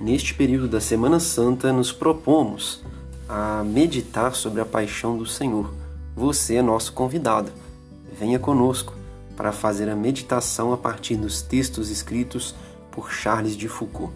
Neste período da Semana Santa, nos propomos a meditar sobre a paixão do Senhor. Você é nosso convidado. Venha conosco para fazer a meditação a partir dos textos escritos por Charles de Foucault.